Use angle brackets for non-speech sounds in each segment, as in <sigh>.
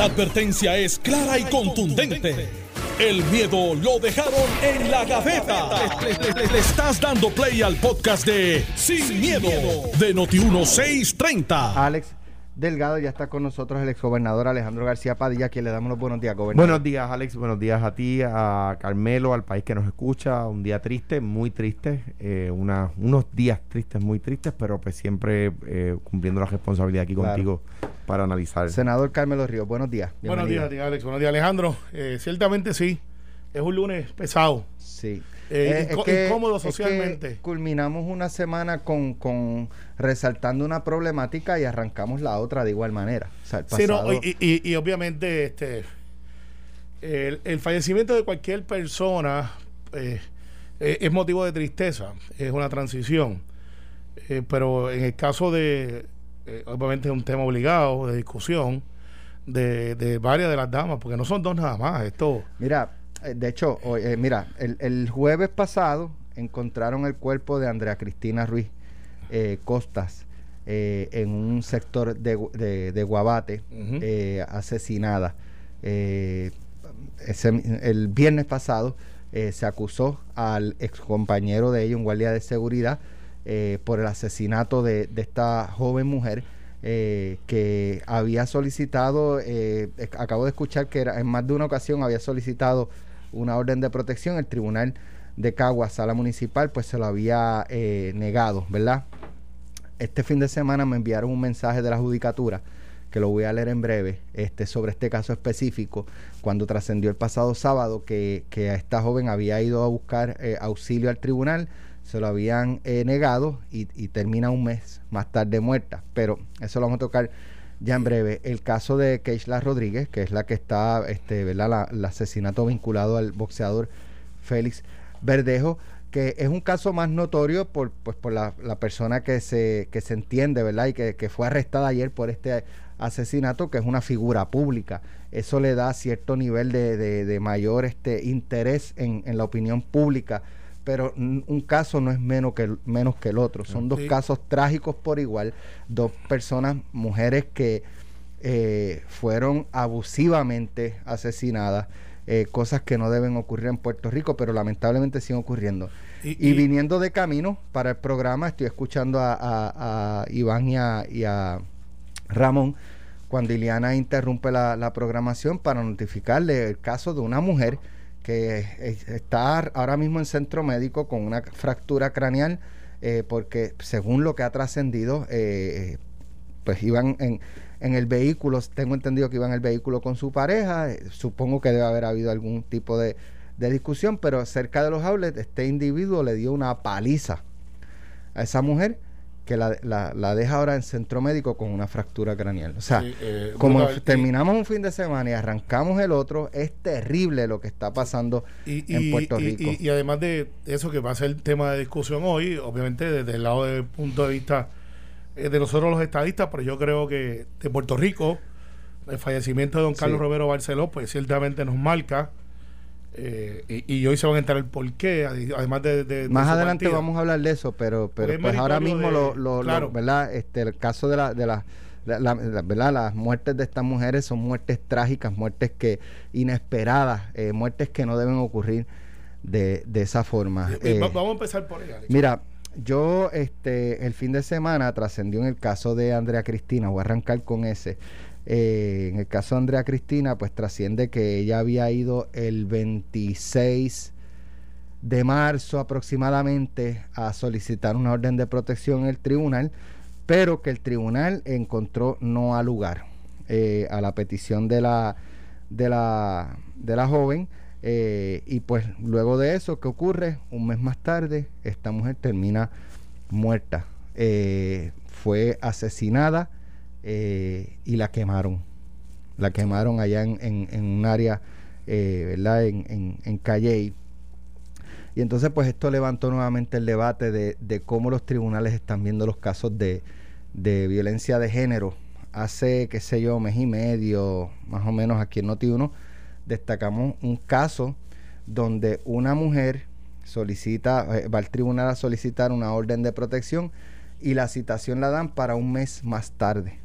La advertencia es clara y contundente. El miedo lo dejaron en la gaveta. Le, estás dando play al podcast de Sin, miedo, de Noti1630. Alex Delgado ya está con nosotros el exgobernador Alejandro García Padilla, quien le damos los buenos días, gobernador. Buenos días, Alex. Buenos días a ti, a Carmelo, al país que nos escucha. Un día triste, muy triste. Eh, una, unos días tristes, muy tristes, pero pues siempre eh, cumpliendo la responsabilidad aquí contigo para analizar. Senador Carmelo Ríos, buenos días. Buenos días, Alex. Buenos días, Alejandro. Eh, ciertamente sí. Es un lunes pesado. Sí. Eh, eh, incómodo socialmente. culminamos una semana con, con, resaltando una problemática y arrancamos la otra de igual manera. sí, no, y, obviamente este el, fallecimiento de cualquier persona eh, es motivo de tristeza, es una transición. pero en el caso de, obviamente es un tema obligado de discusión de, de varias de las damas, porque no son dos nada más. Esto. Mira, eh, de hecho, eh, mira, el, jueves pasado encontraron el cuerpo de Andrea Cristina Ruiz eh, Costas en un sector de, Guabate, asesinada. el viernes pasado se acusó al excompañero de ella, un guardia de seguridad, por el asesinato de, esta joven mujer. que había solicitado, acabo de escuchar que era, en más de una ocasión había solicitado una orden de protección, el Tribunal de Caguas, Sala Municipal, pues se lo había eh, negado, ¿verdad? Este fin de semana me enviaron un mensaje de la Judicatura, que lo voy a leer en breve, este, sobre este caso específico, cuando trascendió el pasado sábado que, a esta joven había ido a buscar eh, auxilio al tribunal, se lo habían eh, negado y, y termina un mes más tarde muerta. Pero eso lo vamos a tocar ya en breve, el caso de Keishla Rodríguez, que es la que está, este, ¿verdad? el asesinato vinculado al boxeador Félix Verdejo, que es un caso más notorio por, pues, por la, persona que se, que se entiende, ¿verdad? Y que, fue arrestada ayer por este asesinato, que es una figura pública. Eso le da cierto nivel de, de, mayor este, interés en, en la opinión pública pero un caso no es menos que, menos que el otro. Son dos casos trágicos por igual, dos personas, mujeres que eh, fueron abusivamente asesinadas, eh, cosas que no deben ocurrir en Puerto Rico, pero lamentablemente siguen ocurriendo. Y, viniendo de camino para el programa, estoy escuchando a, Iván y a, Ramón cuando Iliana interrumpe la, la programación para notificarle el caso de una mujer que está ahora mismo en centro médico con una fractura craneal, eh, porque según lo que ha trascendido, eh, pues iban en, en el vehículo, tengo entendido que iban en el vehículo con su pareja, eh, supongo que debe haber habido algún tipo de, de discusión, pero cerca de los outlets este individuo le dio una paliza a esa mujer que la, la, deja ahora en centro médico con una fractura craneal. O sea, eh, como terminamos un fin de semana y arrancamos el otro, es terrible lo que está pasando en Puerto Rico. Y, además de eso que va a ser el tema de discusión hoy, obviamente desde el lado del punto de vista eh, de nosotros los estadistas, pero yo creo que de Puerto Rico, el fallecimiento de don Carlos Romero Barceló, pues ciertamente nos marca eh, y, hoy se van a enterar el por qué, además de... Más adelante vamos a hablar de eso, pero, pero pues ahora mismo lo, ¿verdad? Este, el caso de la... De la ¿verdad? Las muertes de estas mujeres son muertes trágicas, muertes que inesperadas, eh, muertes que no deben ocurrir de, de esa forma. Eh, vamos a empezar por ella. Mira, yo este el fin de semana trascendió en el caso de Andrea Cristina, voy a arrancar con ese. Eh, en el caso de Andrea Cristina, pues trasciende que ella había ido el 26 de marzo aproximadamente a solicitar una orden de protección en el tribunal, pero que el tribunal encontró no al lugar eh, a la petición de la, de la, de la joven. Eh, y pues luego de eso, ¿qué ocurre? Un mes más tarde, esta mujer termina muerta. fue asesinada eh, y la quemaron. La quemaron allá en, en, un área, eh, ¿verdad? En, en, Calle. Y entonces, pues esto levantó nuevamente el debate de, de cómo los tribunales están viendo los casos de, de, violencia de género. Hace, qué sé yo, mes y medio, más o menos aquí en Noti1, destacamos un caso donde una mujer solicita, eh, va al tribunal a solicitar una orden de protección y la citación la dan para un mes más tarde.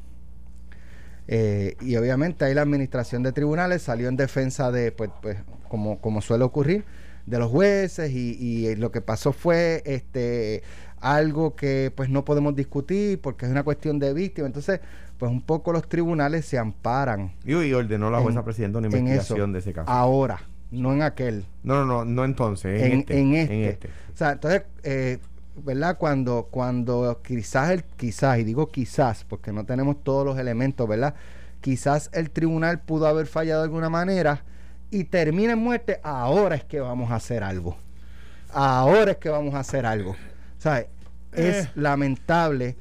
Eh, y obviamente ahí la administración de tribunales salió en defensa de, pues, pues como, como suele ocurrir, de los jueces y, y lo que pasó fue este algo que pues no podemos discutir porque es una cuestión de víctima. Entonces, pues un poco los tribunales se amparan. Y, ordenó la jueza presidenta una investigación de ese caso. Ahora, no en aquel. No, no, no, no entonces, en, este, en, este. este. O sea, entonces, eh, ¿verdad? Cuando, cuando quizás, el, quizás, y digo quizás, porque no tenemos todos los elementos, ¿verdad? Quizás el tribunal pudo haber fallado de alguna manera y termina en muerte, ahora es que vamos a hacer algo. Ahora es que vamos a hacer algo. O sea, es eh. lamentable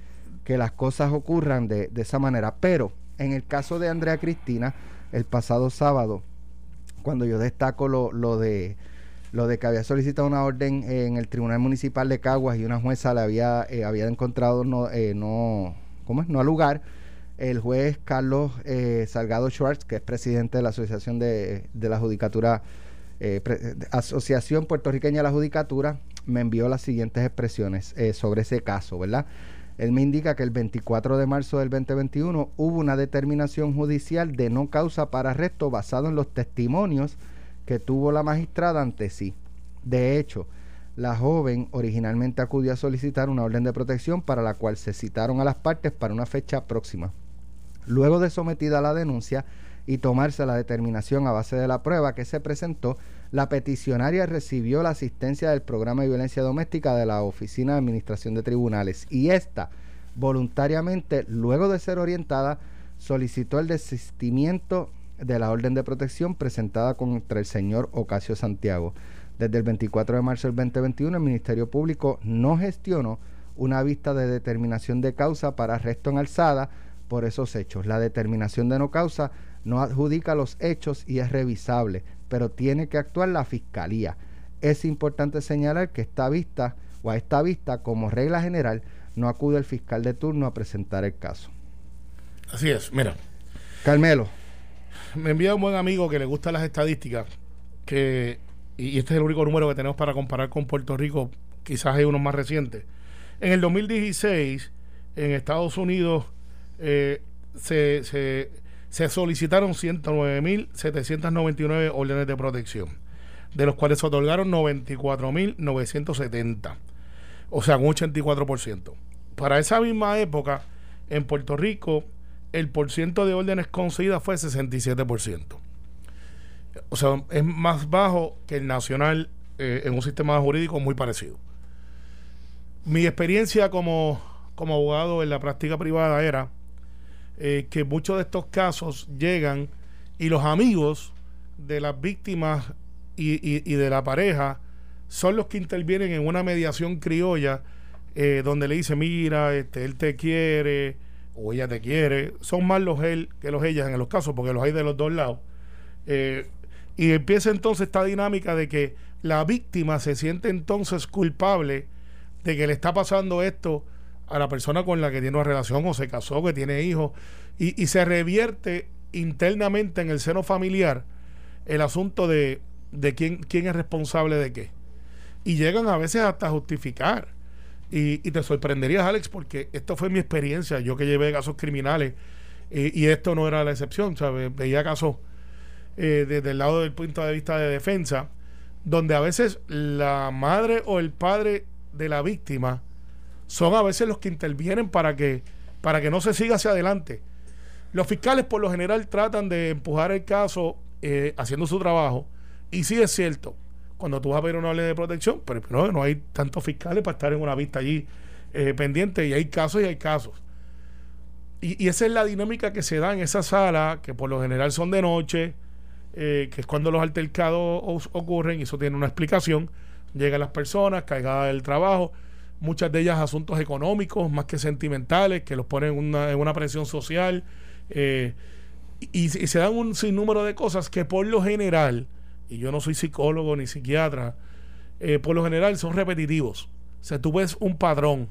que las cosas ocurran de, de esa manera, pero en el caso de Andrea Cristina, el pasado sábado, cuando yo destaco lo, lo de lo de que había solicitado una orden en el Tribunal Municipal de Caguas y una jueza le había, eh, había encontrado no, eh, no, ¿cómo es? no al lugar. El juez Carlos eh, Salgado Schwartz, que es presidente de la Asociación de, de la Judicatura, Asociación Puertorriqueña de la Judicatura, me envió las siguientes expresiones sobre ese caso, ¿verdad? Él me indica que el 24 de marzo del 2021 hubo una determinación judicial de no causa para arresto basado en los testimonios que tuvo la magistrada ante sí. De hecho, la joven originalmente acudió a solicitar una orden de protección para la cual se citaron a las partes para una fecha próxima. Luego de sometida a la denuncia y tomarse la determinación a base de la prueba que se presentó, la peticionaria recibió la asistencia del programa de violencia doméstica de la Oficina de Administración de Tribunales y esta voluntariamente, luego de ser orientada, solicitó el desistimiento de la orden de protección presentada contra el señor Ocasio Santiago. Desde el 24 de marzo del 2021, el Ministerio Público no gestionó una vista de determinación de causa para arresto en alzada por esos hechos. La determinación de no causa no adjudica los hechos y es revisable, pero tiene que actuar la Fiscalía. Es importante señalar que esta vista o a esta vista, como regla general, no acude el fiscal de turno a presentar el caso. Así es, mira. Carmelo me envía un buen amigo que le gusta las estadísticas, que, y este es el único número que tenemos para comparar con Puerto Rico, quizás hay unos más recientes. En el 2016, en Estados Unidos, eh, se, se, se solicitaron 109.799 órdenes de protección, de los cuales se otorgaron 94.970, o sea, un 84%. Para esa misma época, en Puerto Rico, el porciento de órdenes concedidas fue 67%. O sea, es más bajo que el nacional eh, en un sistema jurídico muy parecido. Mi experiencia como, como abogado en la práctica privada era eh, que muchos de estos casos llegan y los amigos de las víctimas y, de la pareja son los que intervienen en una mediación criolla eh, donde le dice, mira, este, él te quiere, o ella te quiere, son más los él que los ellas en los casos, porque los hay de los dos lados. Eh, y empieza entonces esta dinámica de que la víctima se siente entonces culpable de que le está pasando esto a la persona con la que tiene una relación o se casó, que tiene hijos, y, se revierte internamente en el seno familiar el asunto de, de quién, quién es responsable de qué. Y llegan a veces hasta justificar y, te sorprenderías, Alex, porque esto fue mi experiencia. Yo que llevé casos criminales y esto no era la excepción. ¿sabes? Veía casos eh, desde el lado del punto de vista de defensa, donde a veces la madre o el padre de la víctima son a veces los que intervienen para que, para que no se siga hacia adelante. Los fiscales por lo general tratan de empujar el caso eh, haciendo su trabajo. Y sí es cierto, cuando tú vas a ver una ley de protección, pero, no hay tantos fiscales para estar en una vista allí eh, pendiente y hay casos y hay casos. Y, esa es la dinámica que se da en esa sala, que por lo general son de noche, eh, que es cuando los altercados ocurren, y eso tiene una explicación. Llegan las personas cargadas del trabajo, muchas de ellas asuntos económicos más que sentimentales, que los ponen en una presión social, eh, y, y, se dan un sinnúmero de cosas que por lo general yo no soy psicólogo ni psiquiatra, eh, por lo general son repetitivos. O sea, tú ves un padrón.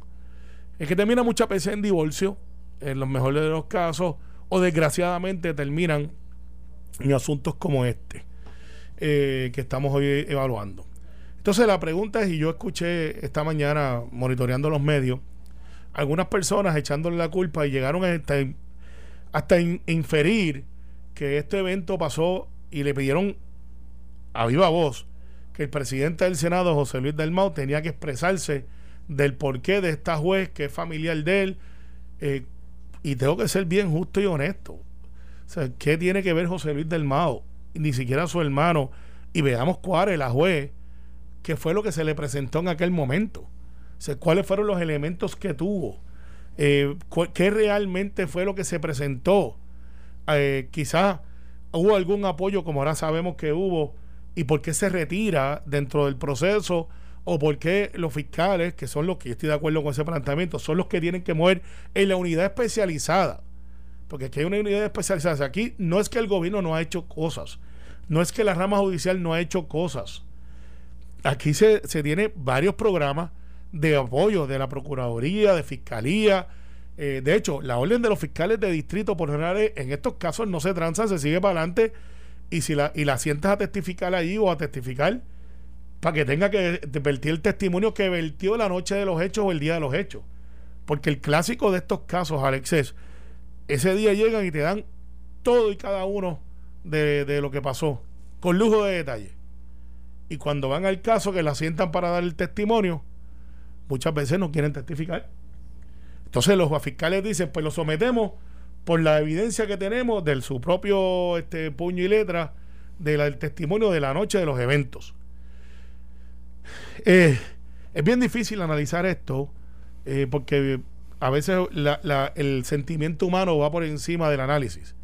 Es que termina muchas veces en divorcio, en los mejores de los casos, o desgraciadamente terminan en asuntos como este, eh, que estamos hoy evaluando. Entonces la pregunta es, y yo escuché esta mañana monitoreando los medios, algunas personas echándole la culpa y llegaron a, hasta inferir que este evento pasó y le pidieron a viva voz que el presidente del Senado, José Luis Dalmau, tenía que expresarse del porqué de esta juez que es familiar de él. Eh, y tengo que ser bien justo y honesto. ¿qué tiene que ver José Luis Dalmau? Ni siquiera su hermano. Y veamos cuál es la juez, qué fue lo que se le presentó en aquel momento. Cuáles fueron los elementos que tuvo. Eh, ¿Qué realmente fue lo que se presentó? Eh, quizás hubo algún apoyo, como ahora sabemos que hubo, y por qué se retira dentro del proceso o por qué los fiscales, que son los que estoy de acuerdo con ese planteamiento, son los que tienen que mover en la unidad especializada. Porque aquí hay una unidad especializada. Aquí no es que el gobierno no ha hecho cosas, no es que la rama judicial no ha hecho cosas. Aquí se, se tiene varios programas de apoyo de la Procuraduría, de Fiscalía. Eh, de hecho, la orden de los fiscales de distrito por general en estos casos no se transa, se sigue para adelante y si la, y la sientas a testificar allí o a testificar para que tenga que vertir el testimonio que vertió la noche de los hechos o el día de los hechos. Porque el clásico de estos casos, Alex, es ese día llegan y te dan todo y cada uno de, de lo que pasó, con lujo de detalle. Y cuando van al caso que la sientan para dar el testimonio, muchas veces no quieren testificar. Entonces los fiscales dicen, pues lo sometemos por la evidencia que tenemos de su propio este, puño y letra del testimonio de la noche de los eventos. Eh, es bien difícil analizar esto eh, porque a veces el sentimiento humano va por encima del análisis.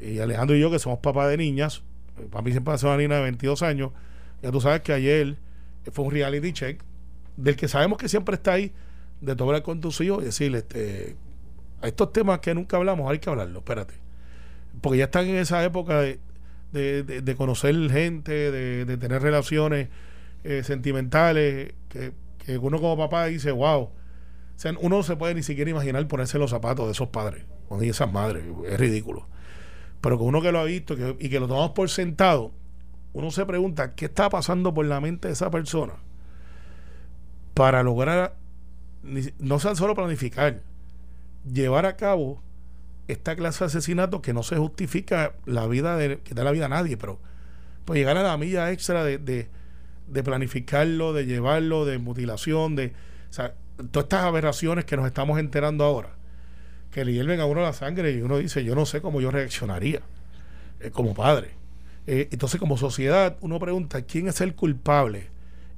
Y Alejandro y yo, que somos papás de niñas, eh, para mí siempre ha sido una niña de 22 años, ya tú sabes que ayer fue un reality check del que sabemos que siempre está ahí, de tomar con tus hijos y decirle, este, estos temas que nunca hablamos, hay que hablarlo, espérate. Porque ya están en esa época de, de, conocer gente, de, tener relaciones eh, sentimentales, que, que, uno como papá dice, wow. O sea, uno no se puede ni siquiera imaginar ponerse los zapatos de esos padres o de esas madres, es ridículo. Pero que uno que lo ha visto y que lo tomamos por sentado, uno se pregunta, ¿qué está pasando por la mente de esa persona? Para lograr, no sean solo planificar, llevar a cabo esta clase de asesinato que no se justifica la vida de, que da la vida a nadie, pero pues llegar a la milla extra de, de, planificarlo, de llevarlo, de mutilación, de todas estas aberraciones que nos estamos enterando ahora, que le hierven a uno la sangre y uno dice, yo no sé cómo yo reaccionaría eh, como padre. Eh, entonces, como sociedad, uno pregunta, ¿quién es el culpable?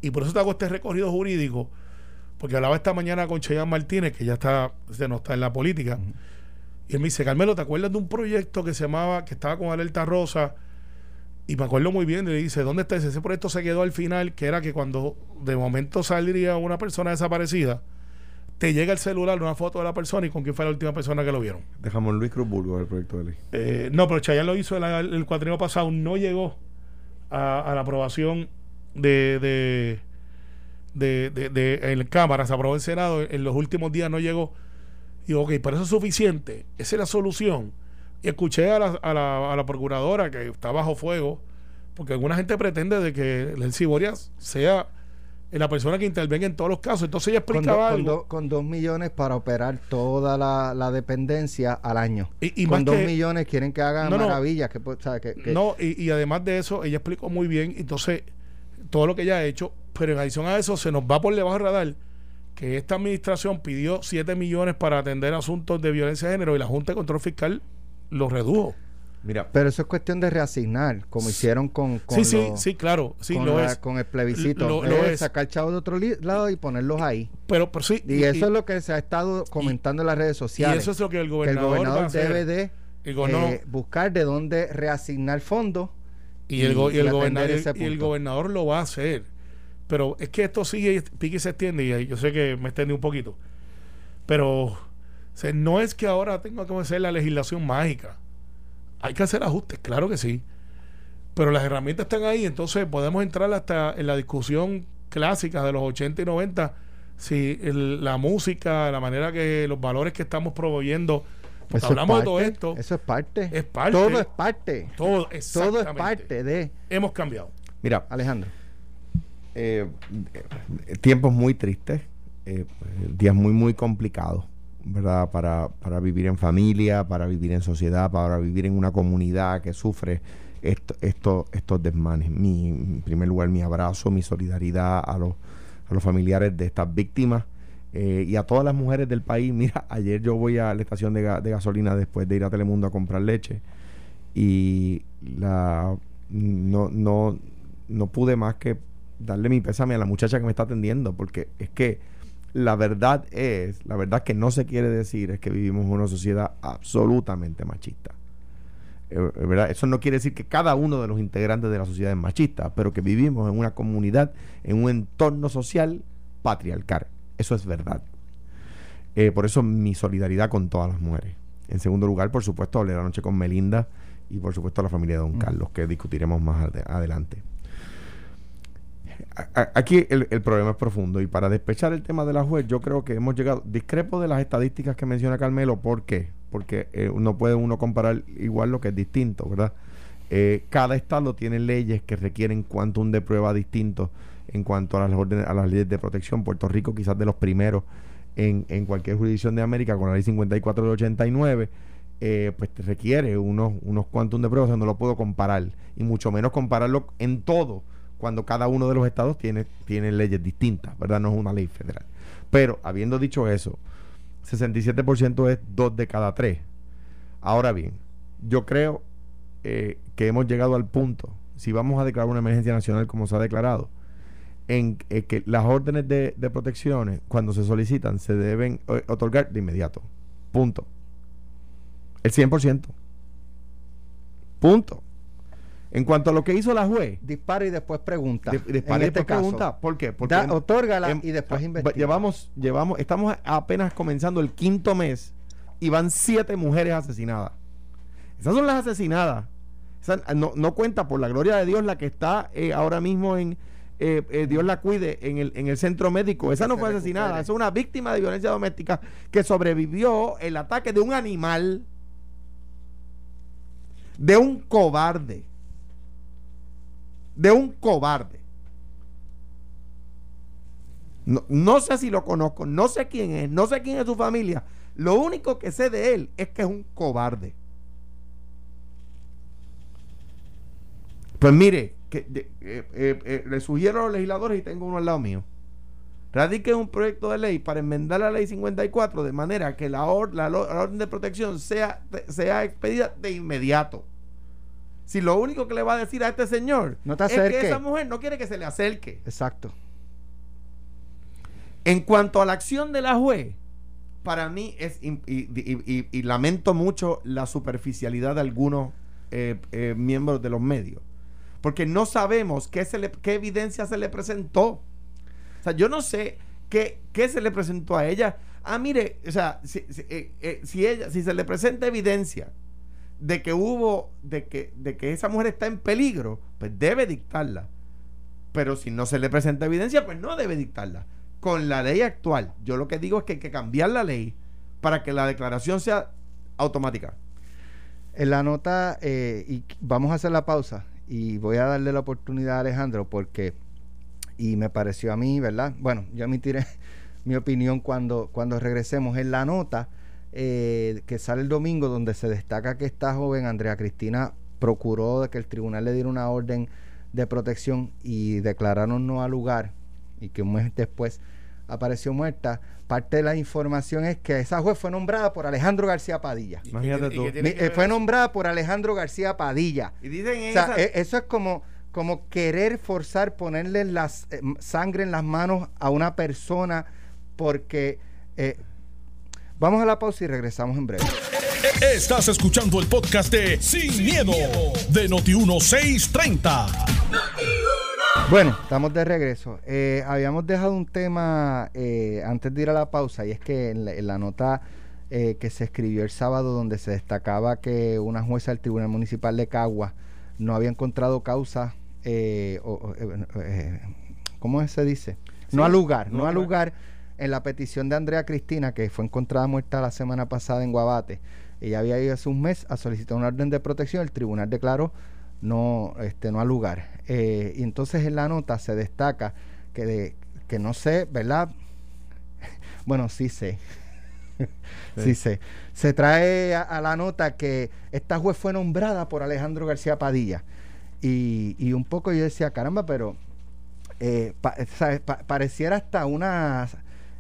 Y por eso te hago este recorrido jurídico porque hablaba esta mañana con Cheyenne Martínez, que ya está, no está en la política, y él me dice, Carmelo, ¿te acuerdas de un proyecto que se llamaba, que estaba con Alerta Rosa? Y me acuerdo muy bien, y le dice, ¿dónde está ese? Ese proyecto se quedó al final, que era que cuando de momento saldría una persona desaparecida, te llega el celular una foto de la persona y con quién fue la última persona que lo vieron. Dejamos Luis Cruz Burgos el proyecto de ley. Eh, no, pero Chayanne lo hizo el, el pasado, no llegó a, la aprobación de de, de, de, en Cámara, se aprobó en Senado, en los últimos días no llegó. Y ok, pero eso es suficiente, esa es la solución. Y escuché a la, a la, a la procuradora que está bajo fuego, porque alguna gente pretende de que Lency Borias sea la persona que intervenga en todos los casos. Entonces ella explicaba con, algo. Con, dos millones para operar toda la, dependencia al año. Y, con dos millones quieren que hagan maravillas. Que, que, no, y, y además de eso, ella explicó muy bien. Entonces, todo lo que ella ha hecho, pero en adición a eso se nos va por debajo del radar que esta administración pidió 7 millones para atender asuntos de violencia de género y la Junta de Control Fiscal lo redujo. Mira, pero eso es cuestión de reasignar, como hicieron con, sí, sí, sí, claro, sí, con, lo es. con el plebiscito, lo, es. sacar chavos de otro lado y ponerlos ahí. Pero, pero sí, y, eso es lo que se ha estado comentando en las redes sociales. Y eso es lo que el gobernador, debe de eh, buscar de dónde reasignar fondos y, el, y, el, gobernador, y el gobernador lo va a hacer. Pero es que esto sigue, pique y se extiende, y yo sé que me extendí un poquito. Pero no es que ahora tenga que hacer la legislación mágica. Hay que hacer ajustes, claro que sí. Pero las herramientas están ahí, entonces podemos entrar hasta en la discusión clásica de los 80 y 90, si la música, la manera que los valores que estamos proveyendo hablamos de todo esto. Eso es parte. Es parte. Todo es parte. Todo, todo es parte de. Hemos cambiado. Mira, Alejandro. Eh, tiempos muy tristes, eh, días muy, muy complicados. ¿verdad? Para, para vivir en familia, para vivir en sociedad, para vivir en una comunidad que sufre esto, esto, estos desmanes. Mi, en primer lugar, mi abrazo, mi solidaridad a los, a los familiares de estas víctimas eh, y a todas las mujeres del país. Mira, ayer yo voy a la estación de, de gasolina después de ir a Telemundo a comprar leche y la no, no, no pude más que darle mi pésame a la muchacha que me está atendiendo, porque es que la verdad es, la verdad que no se quiere decir es que vivimos en una sociedad absolutamente machista. Eh, eh, ¿verdad? Eso no quiere decir que cada uno de los integrantes de la sociedad es machista, pero que vivimos en una comunidad, en un entorno social patriarcal. Eso es verdad. Eh, por eso mi solidaridad con todas las mujeres. En segundo lugar, por supuesto, hablé la noche con Melinda y por supuesto a la familia de Don Carlos, que discutiremos más adelante. Aquí el, problema es profundo y para despechar el tema de la juez, yo creo que hemos llegado, discrepo de las estadísticas que menciona Carmelo, ¿por qué? Porque eh, no puede uno comparar igual lo que es distinto, ¿verdad? Eh, cada estado tiene leyes que requieren quantum de prueba distinto en cuanto a las, órdenes, a las leyes de protección. Puerto Rico quizás de los primeros en, en cualquier jurisdicción de América con la ley 54 de 89 eh, pues requiere unos, unos quantum de pruebas, o sea, no lo puedo comparar, y mucho menos compararlo en todo, cuando cada uno de los estados tiene, tiene leyes distintas, ¿verdad? No es una ley federal. Pero, habiendo dicho eso, 67% es dos de cada tres. Ahora bien, yo creo eh, que hemos llegado al punto, si vamos a declarar una emergencia nacional como se ha declarado, en eh, que las órdenes de, de protecciones, cuando se solicitan, se deben otorgar de inmediato. Punto. El 100%. Punto. En cuanto a lo que hizo la juez. Dispara y después pregunta. dispara y este después pregunta. ¿Por qué? Porque da, otórgala y después ah, investiga. Llevamos, llevamos, estamos apenas comenzando el quinto mes y van siete mujeres asesinadas. Esas son las asesinadas. no, no, cuenta, por la gloria de Dios, la que está eh, ahora mismo en, eh, eh, Dios la cuide, en el, en el centro médico. Esa no fue asesinada, esa es una víctima de violencia doméstica que sobrevivió el ataque de un animal de un cobarde. De un cobarde. No, sé si lo conozco, no sé quién es, no sé quién es su familia. Lo único que sé de él es que es un cobarde. Pues mire, que, eh, eh, eh, le sugiero a los legisladores y tengo uno al lado mío. Radique un proyecto de ley para enmendar la ley 54 de manera que la, orden de protección sea, sea expedida de inmediato. Si lo único que le va a decir a este señor es que esa mujer no quiere que se le acerque. Exacto. En cuanto a la acción de la juez, para mí es, y, lamento mucho la superficialidad de algunos eh, eh, miembros de los medios, porque no sabemos qué, se le, qué evidencia se le presentó. O sea, yo no sé qué, qué se le presentó a ella. Ah, mire, o sea, si, eh, si ella, si se le presenta evidencia de que hubo, de que, de que esa mujer está en peligro, pues debe dictarla. Pero si no se le presenta evidencia, pues no debe dictarla. Con la ley actual, yo lo que digo es que hay que cambiar la ley para que la declaración sea automática. En la nota, eh, y vamos a hacer la pausa, y voy a darle la oportunidad a Alejandro porque, y me pareció a mí, ¿verdad? Bueno, yo emitiré <laughs> mi opinión cuando, cuando regresemos. En la nota, eh, que sale el domingo donde se destaca que esta joven, Andrea Cristina, procuró de que el tribunal le diera una orden de protección y declararon no al lugar y que un mes después apareció muerta. Parte de la información es que esa juez fue nombrada por Alejandro García Padilla. Imagínate tú. Eh, fue nombrada por Alejandro García Padilla. Y dicen e, eso es como, como querer forzar, ponerle las, eh, sangre en las manos a una persona porque Vamos a la pausa y regresamos en breve. Estás escuchando el podcast de Sin, miedo, de Noti1630. Bueno, estamos de regreso. Eh, habíamos dejado un tema eh, antes de ir a la pausa y es que en la, nota eh, que se escribió el sábado donde se destacaba que una jueza del Tribunal Municipal de Cagua no había encontrado causa, o, ¿cómo se dice? no al lugar, no, al lugar en la petición de Andrea Cristina, que fue encontrada muerta la semana pasada en Guabate. Ella había ido hace un mes a solicitar una orden de protección, el tribunal declaró no, este, no al lugar. Eh, y entonces en la nota se destaca que, de, que no sé, ¿verdad? <laughs> bueno, sí sé. <laughs> sí, se, se trae a, la nota que esta juez fue nombrada por Alejandro García Padilla. Y, y un poco yo decía, caramba, pero eh, pareciera hasta una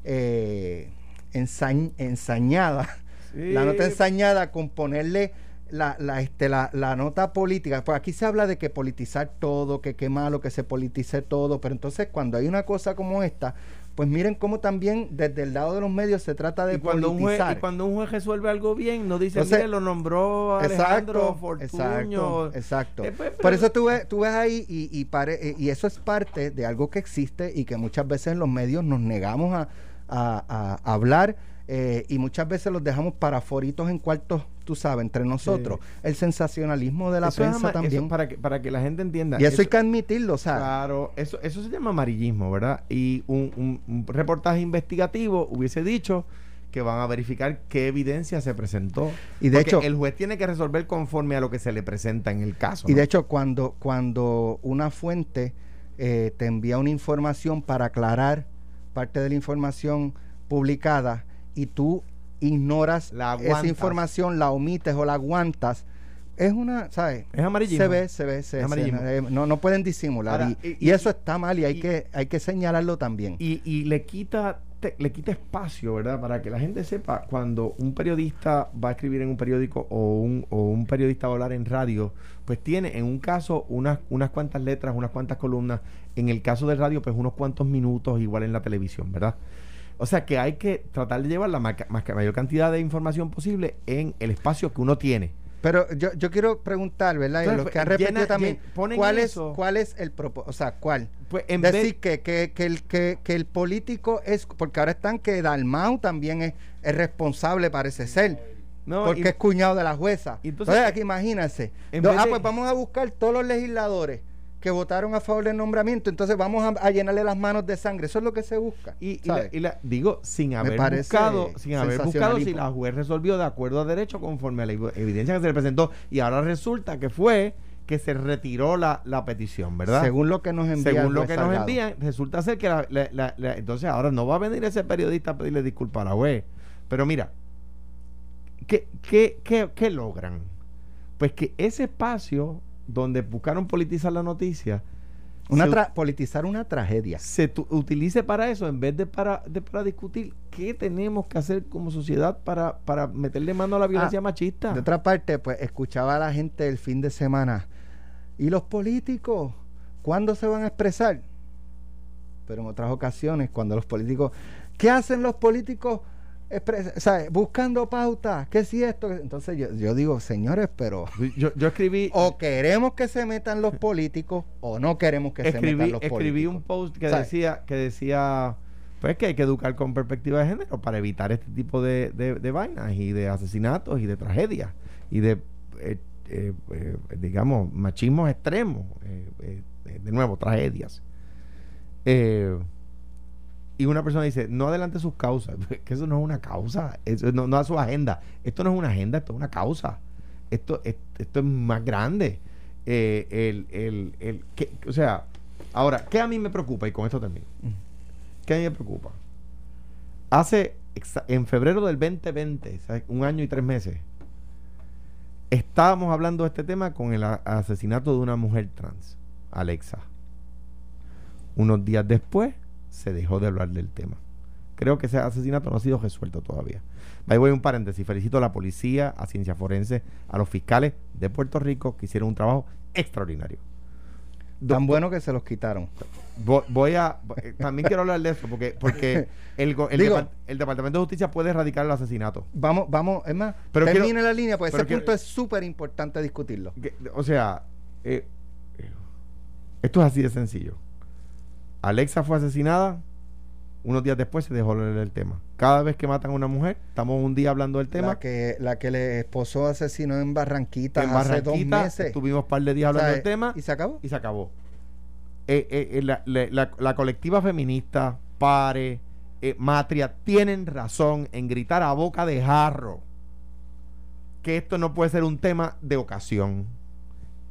eh, ensañada, la nota ensañada con ponerle la, la, este, la, la, nota política, pues aquí se habla de que politizar todo, que qué malo que se politice todo, pero entonces cuando hay una cosa como esta, pues miren cómo también desde el lado de los medios se trata de cuando politizar. Un juez, y cuando un juez resuelve algo bien, no dice, mire, lo nombró Alejandro Fortuño. Exacto, exacto. Eh, pues, Por eso tú ves, tú ves ahí y, y, eh, y eso es parte de algo que existe y que muchas veces en los medios nos negamos a, a, a hablar eh, y muchas veces los dejamos para foritos en cuartos, tú sabes, entre nosotros. El sensacionalismo de la prensa también. para, que, para que la gente entienda. Y eso, hay que admitirlo, ¿sabes? Claro, eso, eso se llama amarillismo, ¿verdad? Y un, un, reportaje investigativo hubiese dicho que van a verificar qué evidencia se presentó. Y de hecho, el juez tiene que resolver conforme a lo que se le presenta en el caso. Y de hecho, cuando, cuando una fuente eh, te envía una información para aclarar parte de la información publicada, y tú ignoras esa información, la omites o la aguantas, es una, ¿sabes? Es amarillismo. Se ve, se ve, se, ve. no, no pueden disimular. y, eso está mal y hay, que, hay que señalarlo también. Y, y le quita le quita espacio, ¿verdad? Para que la gente sepa cuando un periodista va a escribir en un periódico o un, o un periodista va a hablar en radio, pues tiene en un caso unas, unas cuantas letras, unas cuantas columnas, en el caso del radio, pues unos cuantos minutos igual en la televisión, ¿verdad? O sea que hay que tratar de llevar la mayor cantidad de información posible en el espacio que uno tiene. Pero yo, yo quiero preguntar, ¿verdad? y lo que han repetido también, ¿cuál, es, ¿cuál es el propósito? O sea, ¿cuál? Pues en Decir que, que, que, el, que, que el político es, porque ahora están que Dalmau también es, es responsable, parece ser. No, porque es cuñado de la jueza. Entonces, aquí imagínense. ah, pues vamos a buscar todos los legisladores que votaron a favor del nombramiento, entonces vamos a, llenarle las manos de sangre. Eso es lo que se busca. Y, la, digo, sin haber buscado, sin haber buscado si la juez resolvió de acuerdo a derecho conforme a la evidencia que se le presentó. Y ahora resulta que fue que se retiró la, petición, ¿verdad? Según lo que nos envían. Según lo que nos envían, resulta ser que la, entonces ahora no va a venir ese periodista a pedirle disculpas a la juez. Pero mira, ¿qué, qué, qué, qué logran? Pues que ese espacio donde buscaron politizar la noticia. Una politizar una tragedia. Se utilice para eso en vez de para, de para discutir qué tenemos que hacer como sociedad para, para meterle mano a la violencia ah, machista. De otra parte, pues escuchaba a la gente el fin de semana. ¿Y los políticos? ¿Cuándo se van a expresar? Pero en otras ocasiones, cuando los políticos... ¿Qué hacen los políticos buscando pauta, ¿qué si esto? Entonces yo, digo, señores, pero yo, escribí o queremos que se metan los políticos o no queremos que se metan los políticos. Escribí un post que decía que decía pues que hay que educar con perspectiva de género para evitar este tipo de, de, vainas y de asesinatos y de tragedias y de eh, eh, eh, digamos machismos extremos de nuevo tragedias y una persona dice, no adelante sus causas, <laughs> que eso no es una causa, eso no, no a su agenda. Esto no es una agenda, esto es una causa. Esto, esto, es más grande. Eh, el, el, el, que, o sea, ahora, ¿qué a mí me preocupa? Y con esto termino. ¿Qué a mí me preocupa? Hace, en febrero del 2020, un año y tres meses, estábamos hablando de este tema con el asesinato de una mujer trans, Alexa. Unos días después, se dejó de hablar del tema. Creo que ese asesinato no ha sido resuelto todavía. Ahí voy un paréntesis. Felicito a la policía, a Ciencia Forense, a los fiscales de Puerto Rico que hicieron un trabajo extraordinario. Tan bueno que se los quitaron. Voy, a. Eh, también quiero hablar de eso porque, porque el, el, Departamento de Justicia puede erradicar el asesinato. Vamos, vamos, es más, pero termine la línea, porque ese punto es súper importante discutirlo. o sea, eh, esto es así de sencillo. Alexa fue asesinada, unos días después se dejó leer el tema. Cada vez que matan a una mujer, estamos un día hablando del tema. La que, la que le esposó asesinó en Barranquita hace dos meses. Tuvimos un par de días hablando del tema. ¿Y se acabó? Y se acabó. Eh, eh, eh, la, colectiva feminista, Pare, Matria, tienen razón en gritar a boca de jarro que esto no puede ser un tema de ocasión.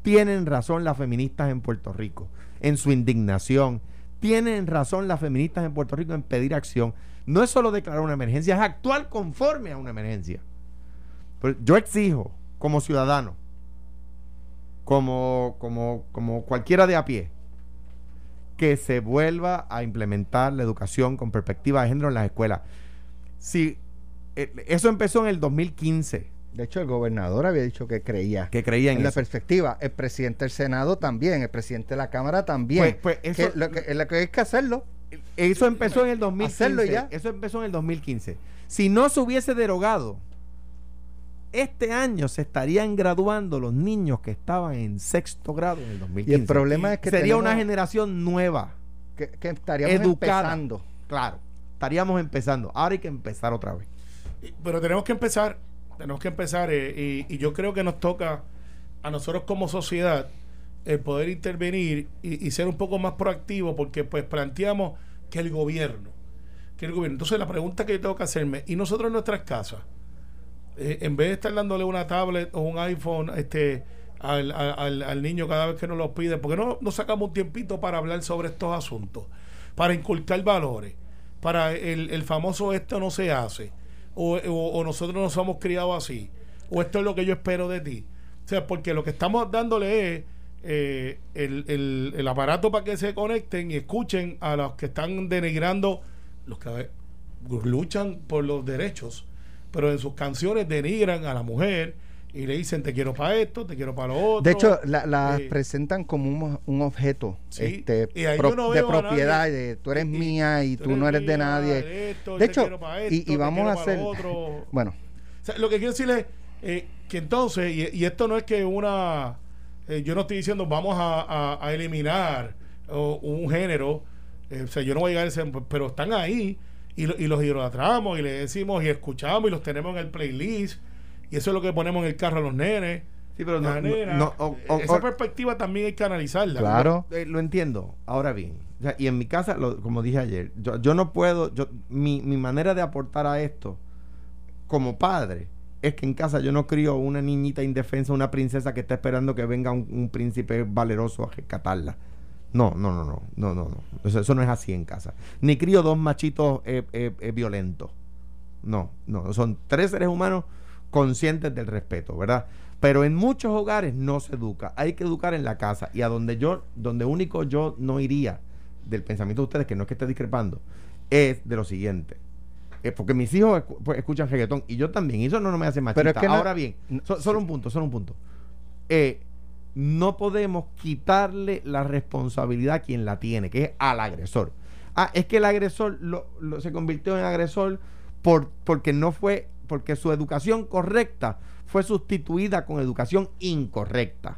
Tienen razón las feministas en Puerto Rico en su indignación tienen razón las feministas en Puerto Rico en pedir acción. no es solo declarar una emergencia, es actuar conforme a una emergencia. Yo exijo, como ciudadano, como, como, como cualquiera de a pie, que se vuelva a implementar la educación con perspectiva de género en las escuelas. Si eh, eso empezó en el 2015. De hecho, el gobernador había dicho que creía. Que creía en, la perspectiva. El presidente del Senado también, el presidente de la Cámara también. Pues, pues eso, lo, que, lo que hay que hacerlo. Eso empezó en el 2015. ya. Eso empezó en el 2015. Si no se hubiese derogado, este año se estarían graduando los niños que estaban en sexto grado en el 2015. Y el problema es que sería una generación nueva. Que, que estaríamos empezando. Claro, estaríamos empezando. Ahora hay que empezar otra vez. Pero tenemos que empezar, tenemos que empezar, eh, y, yo creo que nos toca a nosotros como sociedad el poder intervenir y, ser un poco más proactivo porque pues planteamos que el gobierno, que el gobierno. Entonces la pregunta que tengo que hacerme, y nosotros en nuestras casas, eh, en vez de estar dándole una tablet o un iPhone este, al, al, niño cada vez que nos lo pide, porque no, no sacamos un tiempito para hablar sobre estos asuntos? Para inculcar valores, para el, el famoso esto no se hace o, nosotros nos hemos criado así, o esto es lo que yo espero de ti. O sea, porque lo que estamos dándole es eh, el, el, aparato para que se conecten y escuchen a los que están denigrando, los que luchan por los derechos, pero en sus canciones denigran a la mujer y le dicen te quiero para esto, te quiero para lo otro. De hecho, las la eh, presentan como un, objeto este, de propiedad, de tú eres mía y tú, no eres de nadie. de hecho, y, vamos a hacer... bueno. lo que quiero decirle es eh, que entonces, y, esto no es que una... Eh, yo no estoy diciendo vamos a, eliminar un género, o sea, yo no voy a llegar a ese... Pero están ahí y, y los idolatramos y le decimos y escuchamos y los tenemos en el playlist y eso es lo que ponemos en el carro a los nenes. Sí, pero no, esa perspectiva también hay que analizarla. Claro. Eh, lo entiendo. Ahora bien, y en mi casa, como dije ayer, yo, no puedo, yo, mi, mi manera de aportar a esto como padre es que en casa yo no crío una niñita indefensa, una princesa que está esperando que venga un, príncipe valeroso a rescatarla. No, no, no, no, no, no, no. Eso, no es así en casa. Ni crío dos machitos eh, eh, violentos. No, no. Son tres seres humanos conscientes del respeto, ¿verdad? Pero en muchos hogares no se educa. Hay que educar en la casa. Y a donde yo, donde único yo no iría del pensamiento de ustedes, que no es que esté discrepando, es de lo siguiente. Eh, porque mis hijos pues, escuchan reggaetón y yo también. Y eso no, me hace machista. Pero Ahora bien, solo un punto, solo un punto. Eh, no podemos quitarle la responsabilidad a quien la tiene, que es al agresor. Ah, es que el agresor lo, se convirtió en agresor por, porque no fue porque su educación correcta fue sustituida con educación incorrecta.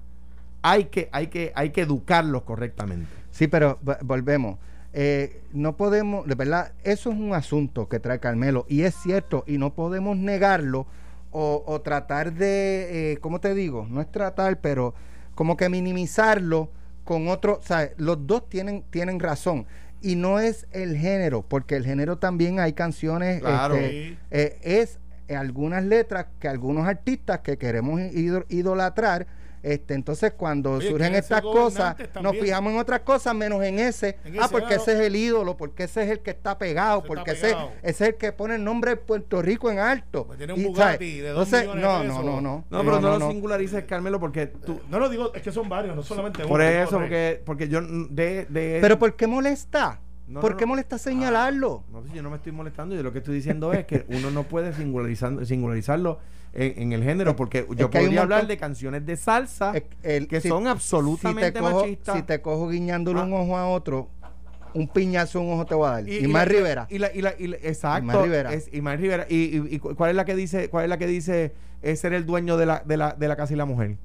Hay que, hay que, hay que educarlos correctamente. Sí, pero volvemos. Eh, no podemos, de verdad, eso es un asunto que trae Carmelo y es cierto y no podemos negarlo o, tratar de, eh, ¿cómo te digo? No es tratar, pero como que minimizarlo con otro, o sea, los dos tienen, tienen razón y no es el género, porque el género también hay canciones, claro. Este, eh, es algunas letras que algunos artistas que queremos idolatrar, este, entonces cuando surgen estas cosas, nos fijamos en otras cosas menos en ese. ah, porque ese es el ídolo, porque ese es el que está pegado, porque ese, es el que pone el nombre de Puerto Rico en alto. Pues tiene un Bugatti de dos entonces, no, no, no, no, no. pero no, lo singularices, Carmelo, porque tú... No lo digo, es que son varios, no solamente Por eso, porque, porque yo de, de... Pero ¿por qué molesta? ¿Por qué molesta señalarlo? Ah, no, yo no me estoy molestando. Yo lo que estoy diciendo es que uno no puede singularizarlo en, el género, porque yo podría hablar de canciones de salsa que son absolutamente machistas. Si te cojo guiñándole un ah. ojo a otro, un piñazo un ojo te voy a dar. Y, más Rivera. Y la, y la, y exacto. Y más Rivera. y más Rivera. Y, cuál es la que dice, cuál es la que dice es ser el dueño de la, de la, de la casa y la mujer?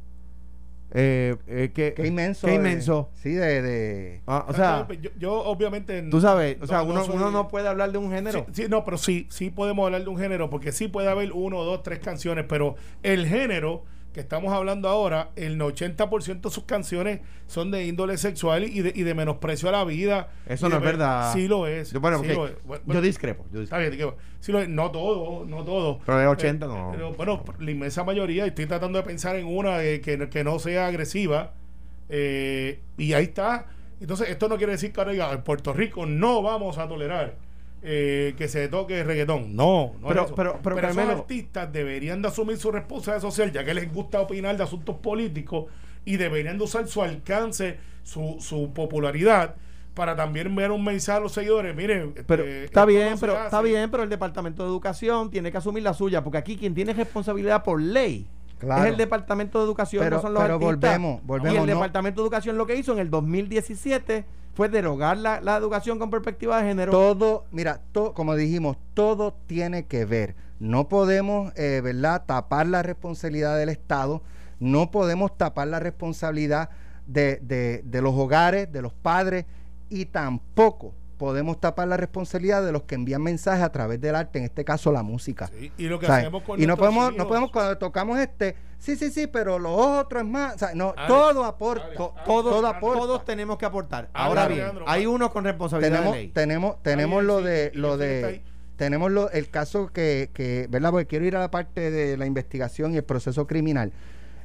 Eh, eh, que, qué inmenso. Qué inmenso. sí, de. Ah, o sea, yo, obviamente. Tú sabes, o sea, uno, uno, no puede hablar de un género. Sí, no, pero sí, sí podemos hablar de un género, porque sí puede haber uno, dos, tres canciones, pero el género que estamos hablando ahora, el 80% de sus canciones son de índole sexual y de, y de menosprecio a la vida. Eso no es verdad. Sí lo es. Yo, bueno, yo discrepo. Está bien, sí lo es. No todo, no todo. Pero el 80 eh, no. bueno, la inmensa mayoría, estoy tratando de pensar en una eh, que, que, no sea agresiva. Eh, y ahí está. Entonces, esto no quiere decir que ahora en Puerto Rico no vamos a tolerar eh, que se toque reggaetón. No, no pero, es eso. pero, pero, esos Carmelo- artistas deberían de asumir su responsabilidad social, ya que les gusta opinar de asuntos políticos y deberían de usar su alcance, su, su popularidad para también ver un mensaje a los seguidores. Miren, Pero este, está esto bien, no pero hace. está bien, pero el Departamento de Educación tiene que asumir la suya, porque aquí quien tiene responsabilidad por ley Claro. es el Departamento de Educación, Pero- no son los pero artistas. volvemos, volvemos, Y el no. Departamento de Educación lo que hizo en el 2017 fue derogar la, la educación con perspectiva de género. Todo, mira, to- como dijimos, todo tiene que ver. No podemos, eh, ¿verdad?, tapar la responsabilidad del Estado, no podemos tapar la responsabilidad de, de- de los hogares, de los padres, y tampoco podemos tapar la responsabilidad de los que envían mensajes a través del arte, en este caso la música. Sí, y lo que ¿Sabes? hacemos con y no podemos, no podemos cuando tocamos este, sí, sí, sí, pero lo otro es más, o sea, no, Ale, todo aporta, todos, todo aporta. todos tenemos que aportar. Ale, Ahora bien, Alejandro, hay unos con responsabilidad tenemos, de ley. tenemos, tenemos Ahí, lo sí, de, lo de, tenemos lo, el caso que, que, ¿verdad? Porque quiero ir a la parte de la investigación y el proceso criminal.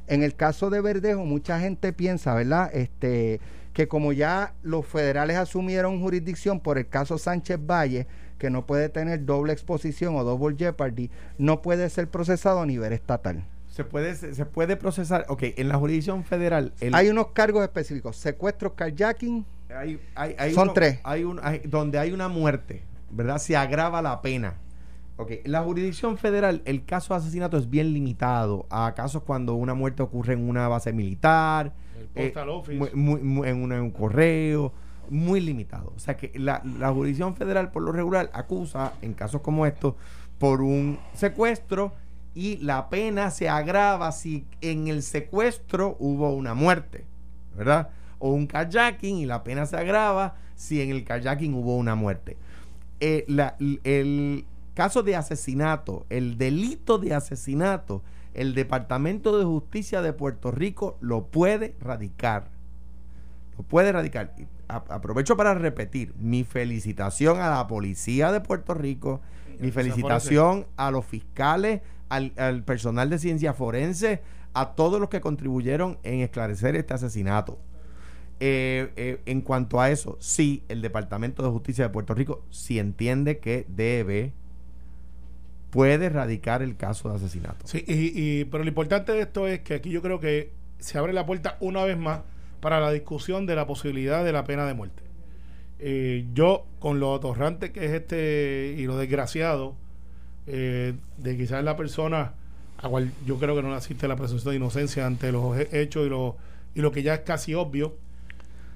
En el caso de Verdejo, mucha gente piensa, ¿verdad? Este, que como ya los federales asumieron jurisdicción por el caso Sánchez Valle, que no puede tener doble exposición o double jeopardy, no puede ser procesado a nivel estatal. Se puede, se, puede procesar. Ok, en la jurisdicción federal. el- Hay unos cargos específicos, secuestro, carjacking, hay- hay- hay Son uno- tres. Hay un, hay- donde hay una muerte, ¿verdad? Se agrava la pena. Ok, la jurisdicción federal, el caso de asesinato es bien limitado a casos cuando una muerte ocurre en una base militar, El eh, postal office. muy- muy- muy- en, un correo, muy limitado. O sea que la, la jurisdicción federal, por lo regular, acusa en casos como estos por un secuestro y la pena se agrava si en el secuestro hubo una muerte, ¿verdad? O un kayaking y la pena se agrava si en el kayaking hubo una muerte. Eh, la- el caso de asesinato, el delito de asesinato, el Departamento de Justicia de Puerto Rico lo puede radicar. Lo puede radicar. Aprovecho para repetir mi felicitación a la policía de Puerto Rico, mi felicitación a los fiscales, al, al personal de ciencia forense, a todos los que contribuyeron en esclarecer este asesinato. Eh, eh, en cuanto a eso, sí, el Departamento de Justicia de Puerto Rico, si entiende que debe, puede radicar el caso de asesinato. Sí, y, y- pero lo importante de esto es que aquí yo creo que se abre la puerta una vez más para la discusión de la posibilidad de la pena de muerte. Eh, yo, con lo atorrante que es este y lo desgraciado eh, de quizás la persona a cual yo creo que no le asiste la presunción de inocencia ante los he- hechos y lo, y lo que ya es casi obvio.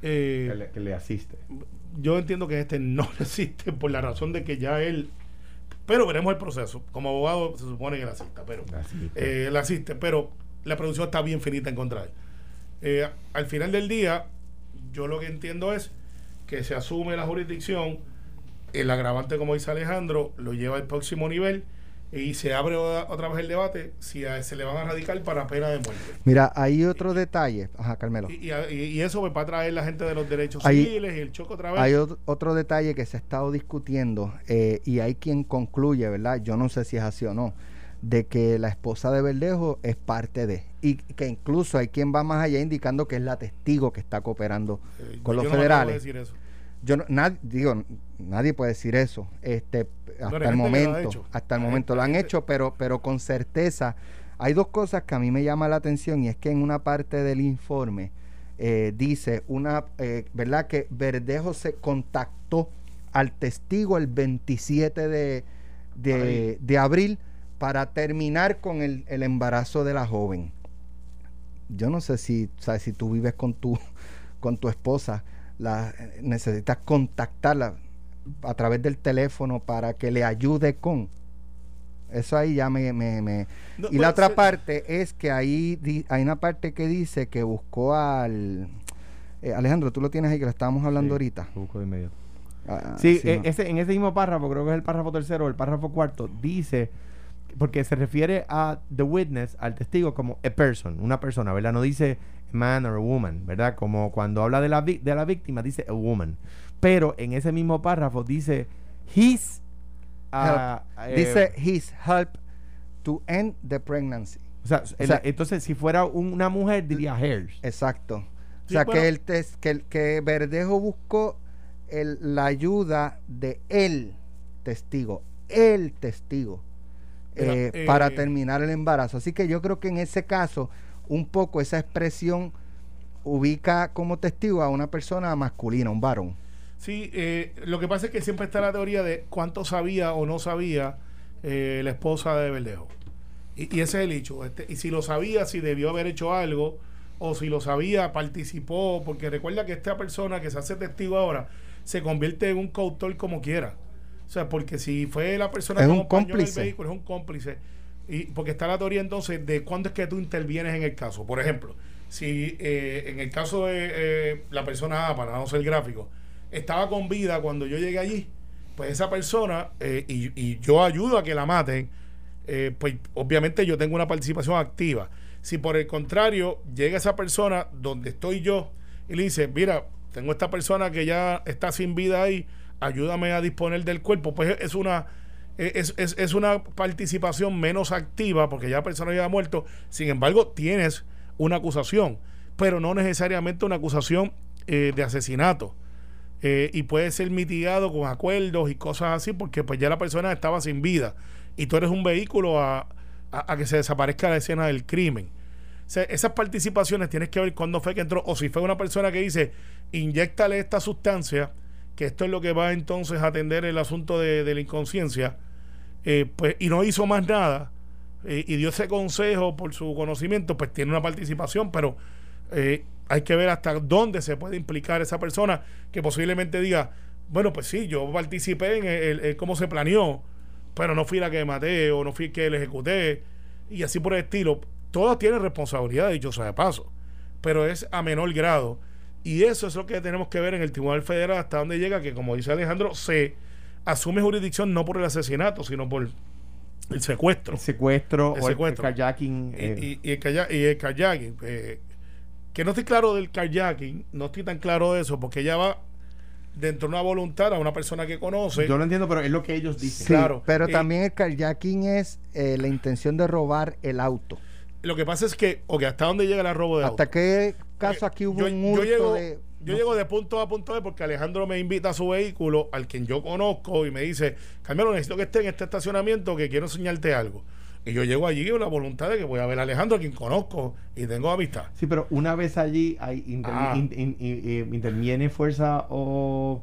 eh, Que le, que le asiste. yo entiendo que este no <laughs> resiste por la razón de que ya él pero veremos el proceso como abogado se supone que él asista pero asiste. eh, asiste pero la producción está bien finita en contra de él Eh, al final del día yo lo que entiendo es que se asume la jurisdicción el agravante como dice Alejandro lo lleva al próximo nivel y se abre otra vez el debate si a- se le van a radicar para pena de muerte Mira, hay otro detalle. Ajá, Carmelo. y, y- y eso pues, va a traer la gente de los derechos Hay- civiles y el choque otra vez Hay ot- otro detalle que se ha estado discutiendo eh, y hay quien concluye, ¿verdad? Yo no sé si es así o no, de que la esposa de Verdejo es parte de. Y que incluso hay quien va más allá indicando que es la testigo que está cooperando Eh, con yo los no me federales. decir eso. Yo no, nad- digo, nadie puede decir eso. Este, hasta el momento, hasta el momento lo han hecho, pero, pero con certeza. Hay dos cosas que a mí me llaman la atención y es que en una parte del informe eh, dice una, eh, ¿verdad? Que Verdejo se contactó al testigo el 27 de, de, Abril. de abril para terminar con el, el embarazo de la joven. Yo no sé si, sabes, si tú vives con tu, <laughs> con tu esposa, la, necesitas contactarla a través del teléfono para que le ayude con. Eso ahí ya me... me- me- No, y la otra se- parte es que ahí di- hay una parte que dice que buscó al... eh, Alejandro, tú lo tienes ahí que lo estábamos hablando Sí, ahorita. busco de inmediato. Ah, Sí, sí, eh, no. ese, en ese mismo párrafo, creo que es el párrafo tercero o el párrafo cuarto, dice, porque se refiere a the witness, al testigo, como a person, una persona, ¿verdad? No dice man or a woman, ¿verdad? Como cuando habla de la, de la víctima, dice a woman. Pero en ese mismo párrafo dice his. ah, eh, dice his help to end the pregnancy. o sea, el- sea- entonces, si fuera una mujer, diría hers. Exacto. O sea, bueno. que, el tes- que, el- que Verdejo buscó el- la ayuda de él testigo, el testigo, eh, para terminar el embarazo. Así que yo creo que en ese caso, un poco esa expresión ubica como testigo a una persona masculina, un varón. Sí, eh, lo que pasa es que siempre está la teoría de cuánto sabía o no sabía eh, la esposa de Verdejo. Y, ese es el hecho. Este, y si lo sabía, si debió haber hecho algo, o si lo sabía, participó, porque recuerda que esta persona que se hace testigo ahora se convierte en un coautor como quiera. O sea, porque si fue la persona que acompañó el vehículo, es un cómplice. Y porque está la teoría entonces de cuándo es que tú intervienes en el caso. Por ejemplo, si eh, en el caso de eh, la persona A, para no ser gráfico, estaba con vida cuando yo llegué allí, pues esa persona, eh, y, yo ayudo a que la maten, pues obviamente yo tengo una participación activa. Si por el contrario llega esa persona donde estoy yo y le dice, mira, tengo esta persona que ya está sin vida ahí, ayúdame a disponer del cuerpo, pues es una es, es, es, una participación menos activa porque ya la persona ya ha muerto. Sin embargo, tienes una acusación, pero no necesariamente una acusación eh, de asesinato. Eh, y puede ser mitigado con acuerdos y cosas así porque pues ya la persona estaba sin vida y tú eres un vehículo a, a, que se desaparezca la escena del crimen. Esas participaciones tienes que ver cuándo fue que entró o si fue una persona que dice inyectale esta sustancia que esto es lo que va entonces a atender el asunto de, de la inconsciencia eh, pues y no hizo más nada eh, y dio ese consejo por su conocimiento, pues tiene una participación, pero eh, hay que ver hasta dónde se puede implicar esa persona que posiblemente diga, bueno, pues sí, yo participé en el, cómo se planeó, pero no fui la que maté o no fui que le ejecuté y así por el estilo. Todos tienen responsabilidad, dicho sea de paso, pero es a menor grado. Y eso es lo que tenemos que ver en el Tribunal Federal hasta dónde llega, que como dice Alejandro, se asume jurisdicción no por el asesinato, sino por el secuestro. El secuestro el o secuestro. el kayaking. Y, y, el, kayaking. Eh, que no estoy claro del kayaking, no estoy tan claro de eso, porque ella va dentro de una voluntad a una persona que conoce. Yo lo entiendo, pero es lo que ellos dicen. claro. Pero también el kayaking es eh, la intención de robar el auto. Lo que pasa es que, ok, ¿hasta dónde llega el robo de auto? ¿Hasta qué caso aquí hubo un hurto de yo llego de punto A punto B porque Alejandro me invita a su vehículo, al quien yo conozco, y me dice, Carmelo, necesito que esté en este estacionamiento que quiero enseñarte algo. Y yo llego allí con la voluntad de que voy a ver a Alejandro, a quien conozco y tengo amistad. Sí, pero una vez allí hay ah. interviene fuerza o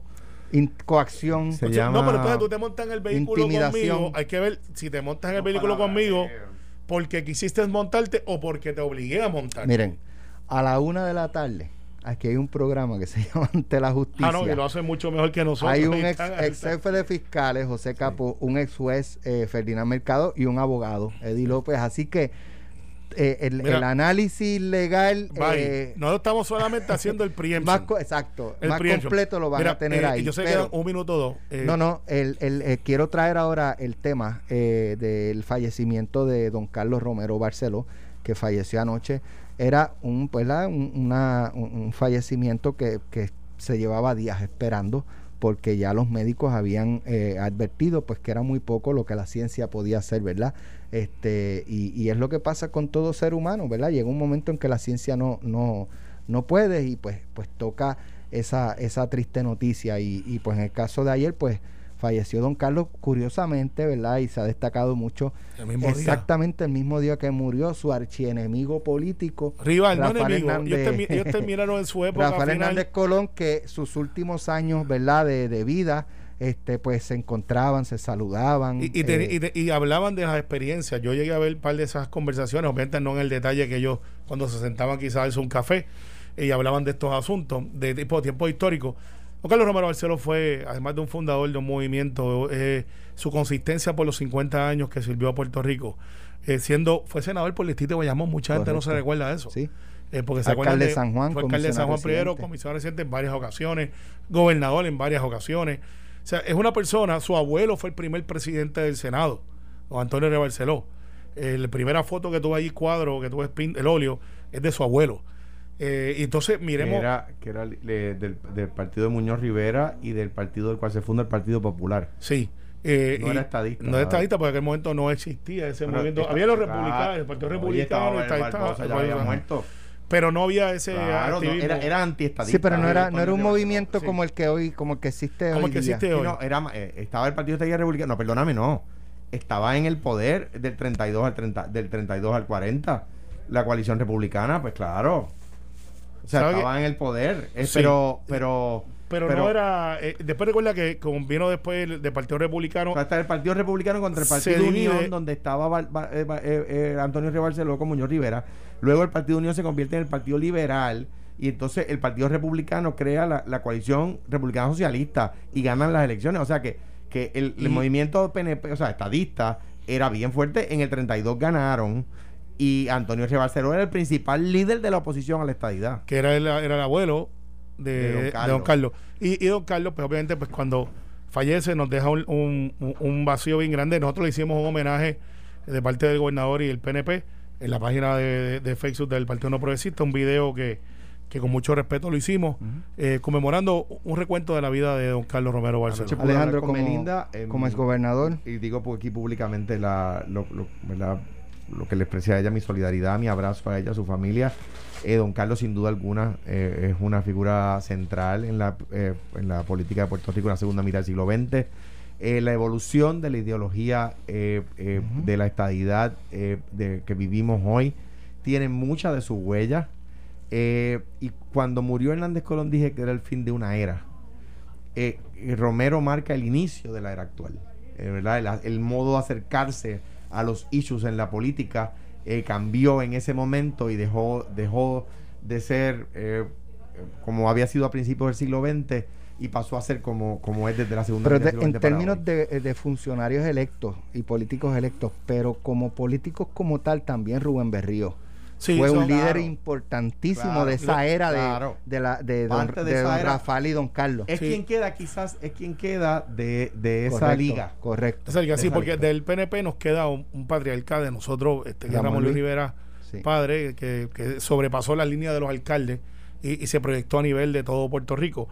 coacción. Se llama no, pero entonces tú te montas en el vehículo conmigo. Hay que ver si te montas en el vehículo conmigo porque quisiste montarte o porque te obligué a montar. Miren, a la una de la tarde aquí hay un programa que se <laughs> llama Ante la Justicia. Ah, no, que lo hace mucho mejor que nosotros. Hay un ex, jefe de fiscales, José Capo, un ex juez, eh, Ferdinand Mercado, y un abogado, Eddie López. Así que eh, el, análisis legal. Eh, no estamos solamente haciendo el preemption. Más, exacto. El más completo lo van a tener eh, ahí. Yo sé que un minuto o dos. no, no. El, el quiero traer ahora el tema del fallecimiento de don Carlos Romero Barceló, que falleció anoche era un, pues, un, fallecimiento que, se llevaba días esperando porque ya los médicos habían eh, advertido pues que era muy poco lo que la ciencia podía hacer, ¿verdad? Este, y, es lo que pasa con todo ser humano, ¿verdad? Llega un momento en que la ciencia no, no, no puede y pues, pues toca esa, esa triste noticia. Y, y pues en el caso de ayer, pues falleció don Carlos, curiosamente, ¿verdad? Y se ha destacado mucho exactamente el mismo día que murió su archienemigo político. Rival, no enemigo. ellos, terminaron <laughs> en su época. Rafael Hernández Colón, que sus últimos años, ¿verdad?, de, de vida este pues se encontraban, se saludaban. Y, eh, y, hablaban de las experiencias. Yo llegué a ver un par de esas conversaciones, obviamente no en el detalle que ellos cuando se sentaban quizás a un café y hablaban de estos asuntos de tipo tiempo histórico. Carlos Romero Barceló fue, además de un fundador de un movimiento, eh, su consistencia por los 50 años que sirvió a Puerto Rico, eh, siendo, fue senador por el distrito de Bayamón, mucha gente no se recuerda de eso. Sí. Eh, porque se alcalde de San Juan, fue alcalde de San Juan primero, comisionado reciente en varias ocasiones, gobernador en varias ocasiones. O sea, es una persona, su abuelo fue el primer presidente del Senado, don Antonio R. Barceló. la primera foto que tuve ahí, cuadro, que tuve el óleo, es de su abuelo. Eh, entonces, miremos. Que era, del, partido de Muñoz Rivera y del partido del cual se funda el Partido Popular. Sí. Eh, no era estadista. No era estadista porque en aquel momento no existía ese movimiento. Había los republicanos, el Partido Republicano, estaba, estaba, muerto. pero no había ese Claro, no, era, era antiestadista. Sí, pero no era, no era un movimiento sí. como el que hoy, como el que existe Como hoy el que día. existe Sí, hoy. no, era, eh, estaba el Partido Estadista Republicano. No, perdóname, no. Estaba en el poder del 32 al 30, del 32 al 40. La coalición republicana, pues claro. O sea, ¿Sabe estaba en el poder. Eh, Sí. Pero, pero, pero, no era. eh, después recuerda que, como vino después el, del Partido Republicano, O sea, el Partido Republicano contra el Partido divide. Unión, donde estaba eh, eh, eh, Antonio Río Barceló con Muñoz Rivera. Luego el Partido Unión se convierte en el Partido Liberal. Y entonces el Partido Republicano crea la, la coalición republicana socialista y ganan las elecciones. O sea que, que el, movimiento PNP, o sea, estadista, era bien fuerte. En el 32 ganaron. Y Antonio Río Barceló era el principal líder de la oposición a la estadidad. que era el, era el abuelo de, De don de Carlos. don Carlos. Y, y don Carlos, pues obviamente, pues cuando fallece nos deja un, un- vacío bien grande. Nosotros le hicimos un homenaje de parte del gobernador y el PNP en la página de, de- de Facebook del Partido No Progresista, un video que, que con mucho respeto lo hicimos, eh, conmemorando un recuento de la vida de don Carlos Romero Barceló. Alejandro, como- Melinda, como exgobernador. Y digo por aquí públicamente la, lo, lo- ¿verdad? Lo que le expresé a ella, mi solidaridad, mi abrazo a ella, a su familia. Eh, don Carlos, sin duda alguna, eh, es una figura central en la, eh, en la política de Puerto Rico en la segunda mitad del siglo XX. La evolución de la ideología de la estadidad de, que vivimos hoy tiene mucha de su huella. Eh, y cuando murió Hernández Colón dije que era el fin de una era Romero marca el inicio de la era actual. ¿verdad? El, el modo de acercarse a los issues en la política eh, cambió en ese momento y dejó, dejó de ser eh, como había sido a principios del siglo XX y pasó a ser como, como es desde la segunda Pero de- en términos de, de funcionarios electos y políticos electos, pero como políticos como tal, también Rubén Berrío. Sí, fue un líder claro. importantísimo Claro, de esa era de- claro. de, la, de don, Parte de de esa don era. Rafael y don Carlos. Es Sí. quien queda, quizás, es quien queda de, de esa Correcto, liga. Correcto. Esa liga, sí, Esa porque liga. del PNP nos queda un, un patriarca de nosotros, este, que Ramón Luis Luis. Rivera, Sí. padre, que, que sobrepasó la línea de los alcaldes y, y se proyectó a nivel de todo Puerto Rico.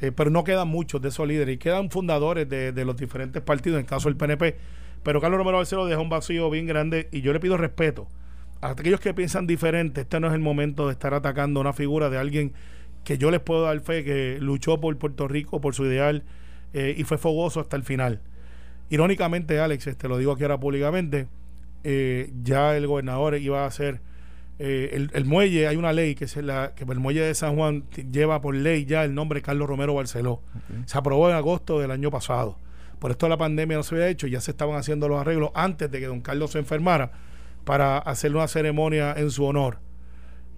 Eh, pero no quedan muchos de esos líderes y quedan fundadores de, de los diferentes partidos, en el caso del PNP. Pero Carlos Romero Barceló deja un vacío bien grande y yo le pido respeto aquellos que piensan diferente. Este no es el momento de estar atacando a una figura de alguien que yo les puedo dar fe que luchó por Puerto Rico, por su ideal eh, y fue fogoso hasta el final. Irónicamente, Alex, este, lo digo aquí ahora públicamente, eh, ya el gobernador iba a hacer eh, el, el muelle, hay una ley que es la que el muelle de San Juan lleva por ley ya el nombre Carlos Romero Barceló. Se aprobó en agosto del año pasado. Por esto la pandemia no se había hecho, ya se estaban haciendo los arreglos antes de que don Carlos se enfermara para hacerle una ceremonia en su honor.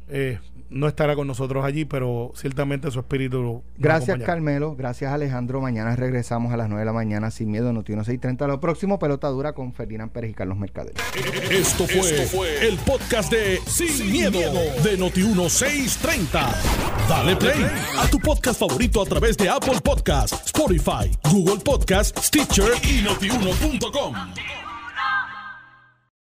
Eh, no estará con nosotros allí, pero ciertamente su espíritu. Gracias. Carmelo. Gracias, Alejandro. Mañana regresamos a las 9 de la mañana sin miedo, Noti 630. Lo próximo, pelota dura con Ferdinand Pérez y Carlos Mercader. Esto fue, el podcast de Sin, miedo, de Noti1630. Dale play a tu podcast favorito a través de Apple Podcasts, Spotify, Google Podcasts, Stitcher y notiuno.com.